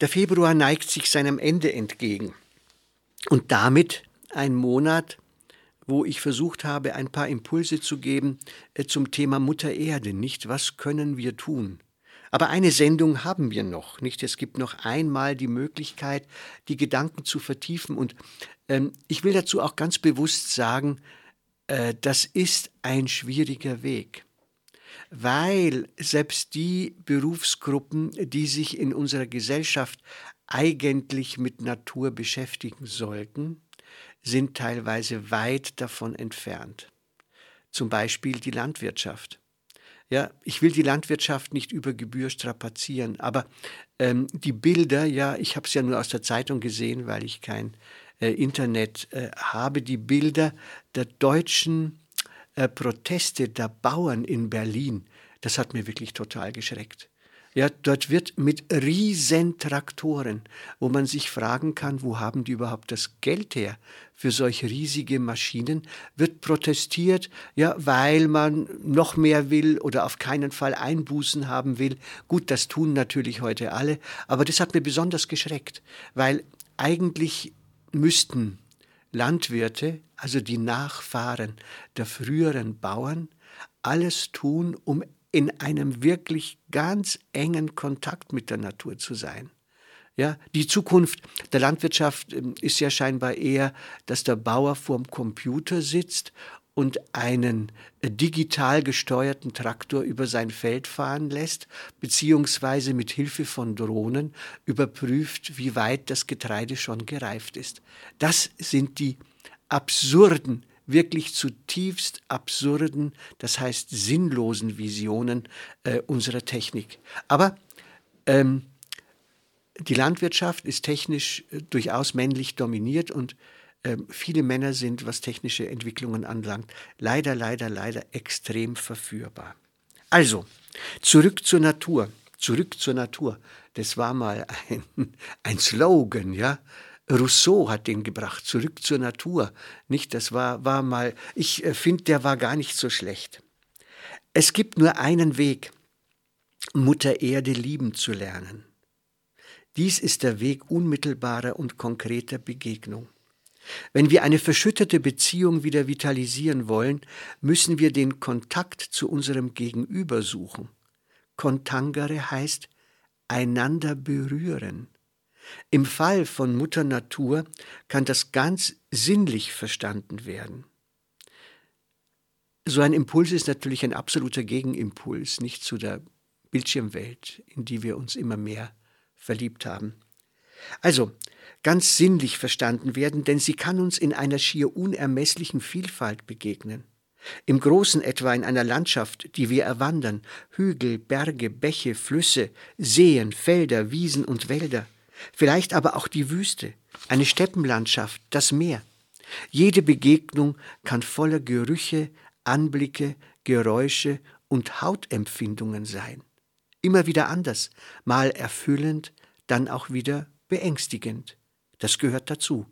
Der Februar neigt sich seinem Ende entgegen. Und damit ein Monat, wo ich versucht habe, ein paar Impulse zu geben äh, zum Thema Mutter Erde, nicht was können wir tun. Aber eine Sendung haben wir noch, nicht? Es gibt noch einmal die Möglichkeit, die Gedanken zu vertiefen. Und ähm, ich will dazu auch ganz bewusst sagen, äh, das ist ein schwieriger Weg weil selbst die Berufsgruppen, die sich in unserer Gesellschaft eigentlich mit Natur beschäftigen sollten, sind teilweise weit davon entfernt. Zum Beispiel die Landwirtschaft. Ja, ich will die Landwirtschaft nicht über Gebühr strapazieren, aber ähm, die Bilder, ja, ich habe es ja nur aus der Zeitung gesehen, weil ich kein äh, Internet äh, habe, die Bilder der deutschen äh, Proteste der Bauern in Berlin, das hat mir wirklich total geschreckt. Ja, dort wird mit riesen Traktoren, wo man sich fragen kann, wo haben die überhaupt das Geld her für solche riesige Maschinen, wird protestiert, ja, weil man noch mehr will oder auf keinen Fall Einbußen haben will. Gut, das tun natürlich heute alle, aber das hat mir besonders geschreckt, weil eigentlich müssten Landwirte, also die Nachfahren der früheren Bauern, alles tun, um in einem wirklich ganz engen Kontakt mit der Natur zu sein. Ja, die Zukunft der Landwirtschaft ähm, ist ja scheinbar eher, dass der Bauer vorm Computer sitzt und einen äh, digital gesteuerten Traktor über sein Feld fahren lässt, beziehungsweise mit Hilfe von Drohnen überprüft, wie weit das Getreide schon gereift ist. Das sind die absurden, wirklich zutiefst absurden, das heißt sinnlosen Visionen äh, unserer Technik. Aber ähm, die Landwirtschaft ist technisch äh, durchaus männlich dominiert und viele Männer sind, was technische Entwicklungen anlangt, leider, leider, leider extrem verführbar. Also, zurück zur Natur. Zurück zur Natur. Das war mal ein, ein Slogan, ja. Rousseau hat den gebracht, zurück zur Natur. Nicht, das war, war mal, ich äh, finde, der war gar nicht so schlecht. Es gibt nur einen Weg, Mutter Erde lieben zu lernen. Dies ist der Weg unmittelbarer und konkreter Begegnung. Wenn wir eine verschüttete Beziehung wieder vitalisieren wollen, müssen wir den Kontakt zu unserem Gegenüber suchen. Kontangere heißt einander berühren. Im Fall von Mutter Natur kann das ganz sinnlich verstanden werden. So ein Impuls ist natürlich ein absoluter Gegenimpuls, nicht zu der Bildschirmwelt, in die wir uns immer mehr verliebt haben. Also, ganz sinnlich verstanden werden, denn sie kann uns in einer schier unermesslichen Vielfalt begegnen. Im Großen etwa in einer Landschaft, die wir erwandern, Hügel, Berge, Bäche, Flüsse, Seen, Felder, Wiesen und Wälder, vielleicht aber auch die Wüste, eine Steppenlandschaft, das Meer. Jede Begegnung kann voller Gerüche, Anblicke, Geräusche und Hautempfindungen sein. Immer wieder anders, mal erfüllend, dann auch wieder beängstigend. Das gehört dazu.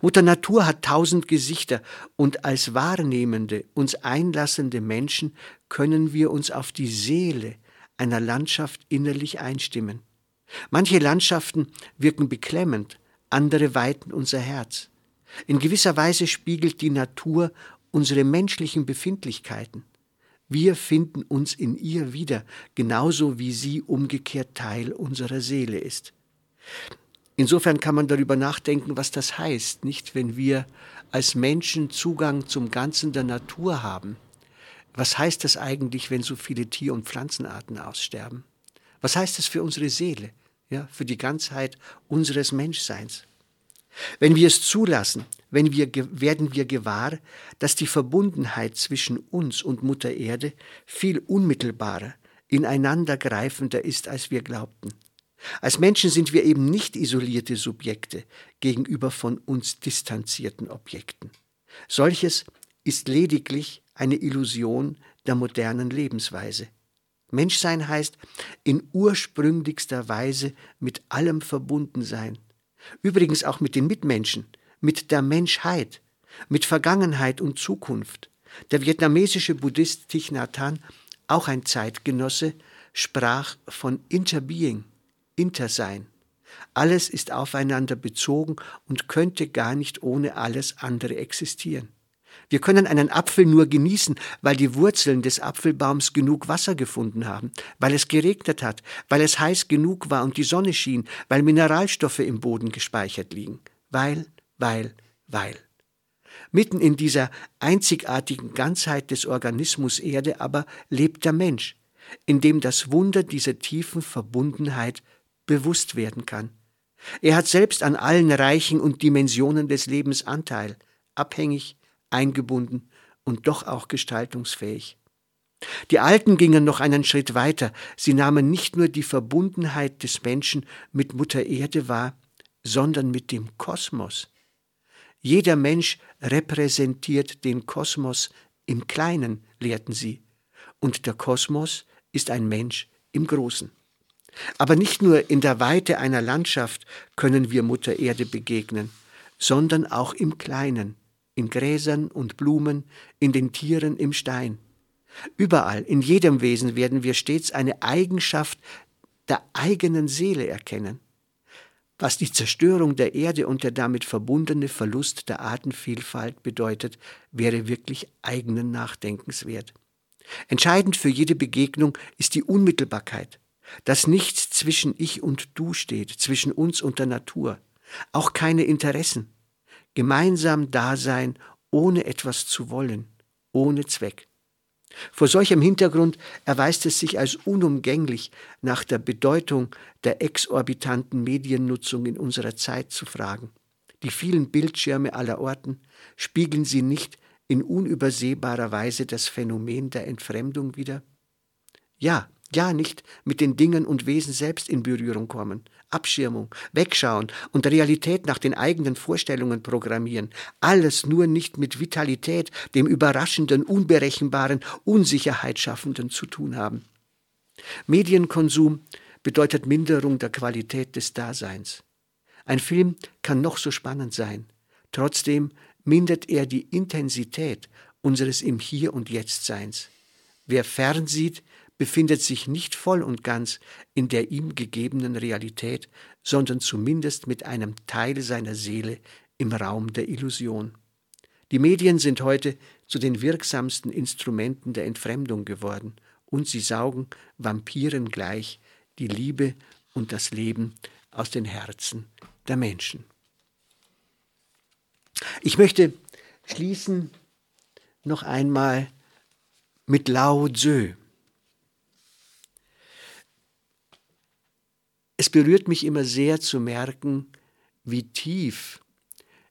Mutter Natur hat tausend Gesichter, und als wahrnehmende, uns einlassende Menschen können wir uns auf die Seele einer Landschaft innerlich einstimmen. Manche Landschaften wirken beklemmend, andere weiten unser Herz. In gewisser Weise spiegelt die Natur unsere menschlichen Befindlichkeiten. Wir finden uns in ihr wieder, genauso wie sie umgekehrt Teil unserer Seele ist. Insofern kann man darüber nachdenken, was das heißt, nicht wenn wir als Menschen Zugang zum Ganzen der Natur haben. Was heißt das eigentlich, wenn so viele Tier- und Pflanzenarten aussterben? Was heißt das für unsere Seele, ja, für die Ganzheit unseres Menschseins? Wenn wir es zulassen, wenn wir, werden wir gewahr, dass die Verbundenheit zwischen uns und Mutter Erde viel unmittelbarer, ineinandergreifender ist, als wir glaubten. Als Menschen sind wir eben nicht isolierte Subjekte gegenüber von uns distanzierten Objekten. Solches ist lediglich eine Illusion der modernen Lebensweise. Menschsein heißt in ursprünglichster Weise mit allem verbunden sein. Übrigens auch mit den Mitmenschen, mit der Menschheit, mit Vergangenheit und Zukunft. Der vietnamesische Buddhist Thich Nhat Hanh, auch ein Zeitgenosse, sprach von Interbeing, Intersein. Alles ist aufeinander bezogen und könnte gar nicht ohne alles andere existieren. Wir können einen Apfel nur genießen, weil die Wurzeln des Apfelbaums genug Wasser gefunden haben, weil es geregnet hat, weil es heiß genug war und die Sonne schien, weil Mineralstoffe im Boden gespeichert liegen. Weil, weil, weil. Mitten in dieser einzigartigen Ganzheit des Organismus Erde aber lebt der Mensch, in dem das Wunder dieser tiefen Verbundenheit bewusst werden kann. Er hat selbst an allen Reichen und Dimensionen des Lebens Anteil, abhängig, eingebunden und doch auch gestaltungsfähig. Die Alten gingen noch einen Schritt weiter. Sie nahmen nicht nur die Verbundenheit des Menschen mit Mutter Erde wahr, sondern mit dem Kosmos. Jeder Mensch repräsentiert den Kosmos im Kleinen, lehrten sie, und der Kosmos ist ein Mensch im Großen. Aber nicht nur in der Weite einer Landschaft können wir Mutter Erde begegnen, sondern auch im Kleinen, in Gräsern und Blumen, in den Tieren im Stein. Überall, in jedem Wesen werden wir stets eine Eigenschaft der eigenen Seele erkennen. Was die Zerstörung der Erde und der damit verbundene Verlust der Artenvielfalt bedeutet, wäre wirklich eigenen Nachdenkens wert. Entscheidend für jede Begegnung ist die Unmittelbarkeit, dass nichts zwischen ich und du steht, zwischen uns und der Natur, auch keine Interessen, gemeinsam Dasein ohne etwas zu wollen, ohne Zweck. Vor solchem Hintergrund erweist es sich als unumgänglich, nach der Bedeutung der exorbitanten Mediennutzung in unserer Zeit zu fragen. Die vielen Bildschirme aller Orten spiegeln sie nicht in unübersehbarer Weise das Phänomen der Entfremdung wider? Ja, ja nicht mit den Dingen und Wesen selbst in Berührung kommen, Abschirmung, wegschauen und Realität nach den eigenen Vorstellungen programmieren, alles nur nicht mit Vitalität, dem Überraschenden, Unberechenbaren, Unsicherheit schaffenden zu tun haben. Medienkonsum bedeutet Minderung der Qualität des Daseins. Ein Film kann noch so spannend sein, trotzdem mindert er die Intensität unseres im Hier und Jetzt Seins. Wer fernsieht, befindet sich nicht voll und ganz in der ihm gegebenen Realität, sondern zumindest mit einem Teil seiner Seele im Raum der Illusion. Die Medien sind heute zu den wirksamsten Instrumenten der Entfremdung geworden, und sie saugen Vampiren gleich die Liebe und das Leben aus den Herzen der Menschen. Ich möchte schließen noch einmal mit Lao Tzu. Es berührt mich immer sehr zu merken, wie tief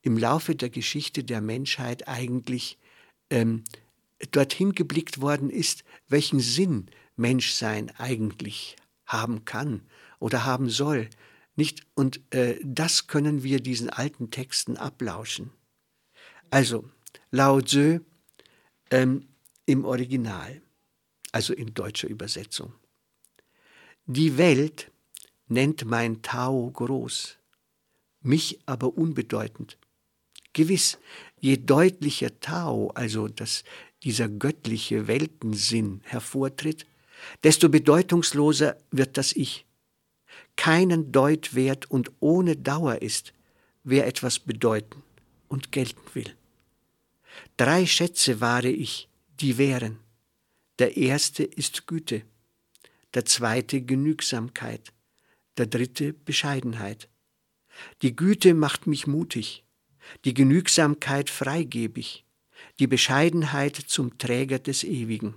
im Laufe der Geschichte der Menschheit eigentlich ähm, dorthin geblickt worden ist, welchen Sinn Menschsein eigentlich haben kann oder haben soll. Nicht? Und äh, das können wir diesen alten Texten ablauschen. Also, Lao Tzu ähm, im Original, also in deutscher Übersetzung. Die Welt nennt mein Tao groß, mich aber unbedeutend. Gewiss, je deutlicher Tao, also dass dieser göttliche Weltensinn hervortritt, desto bedeutungsloser wird das Ich. Keinen Deutwert und ohne Dauer ist, wer etwas bedeuten und gelten will. Drei Schätze wahre ich, die wären. Der erste ist Güte, der zweite Genügsamkeit, der dritte Bescheidenheit. Die Güte macht mich mutig, die Genügsamkeit freigebig, die Bescheidenheit zum Träger des Ewigen.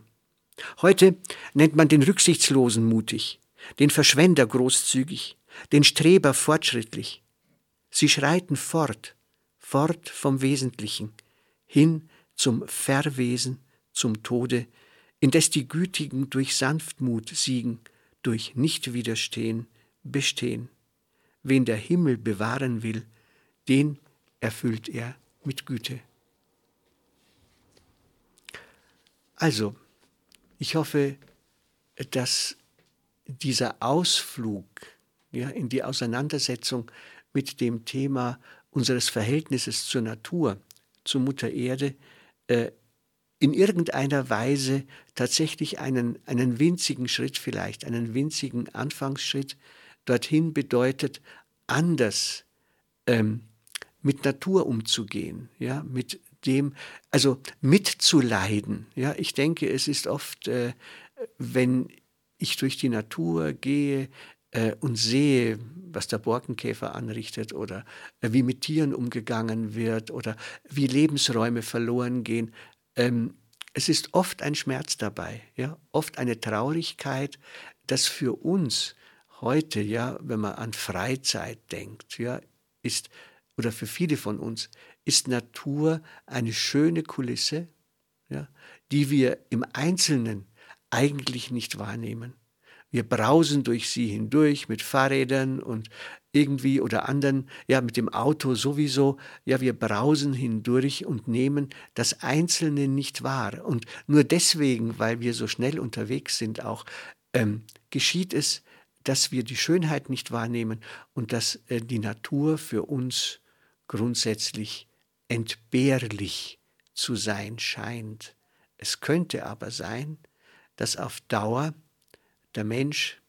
Heute nennt man den Rücksichtslosen mutig, den Verschwender großzügig, den Streber fortschrittlich. Sie schreiten fort, fort vom Wesentlichen, hin zum Verwesen, zum Tode, indes die Gütigen durch Sanftmut siegen, durch Nichtwiderstehen bestehen. Wen der Himmel bewahren will, den erfüllt er mit Güte. Also, ich hoffe, dass dieser Ausflug ja, in die Auseinandersetzung mit dem Thema unseres Verhältnisses zur Natur, zur Mutter Erde, äh, in irgendeiner Weise tatsächlich einen, einen winzigen Schritt vielleicht, einen winzigen Anfangsschritt dorthin bedeutet, anders ähm, mit Natur umzugehen, ja, mit dem, also mitzuleiden. Ja, ich denke, es ist oft, äh, wenn ich durch die Natur gehe äh, und sehe, was der Borkenkäfer anrichtet oder äh, wie mit Tieren umgegangen wird oder wie Lebensräume verloren gehen, ähm, es ist oft ein Schmerz dabei, ja, oft eine Traurigkeit, dass für uns heute, ja, wenn man an Freizeit denkt, ja, ist oder für viele von uns ist Natur eine schöne Kulisse, ja, die wir im Einzelnen eigentlich nicht wahrnehmen. Wir brausen durch sie hindurch mit Fahrrädern und irgendwie oder anderen, ja, mit dem Auto sowieso, ja, wir brausen hindurch und nehmen das Einzelne nicht wahr. Und nur deswegen, weil wir so schnell unterwegs sind, auch ähm, geschieht es, dass wir die Schönheit nicht wahrnehmen und dass äh, die Natur für uns grundsätzlich entbehrlich zu sein scheint. Es könnte aber sein, dass auf Dauer der Mensch,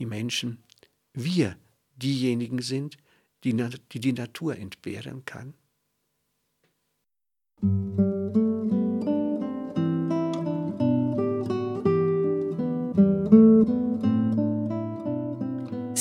die Menschen, wir diejenigen sind, die die, die Natur entbehren kann.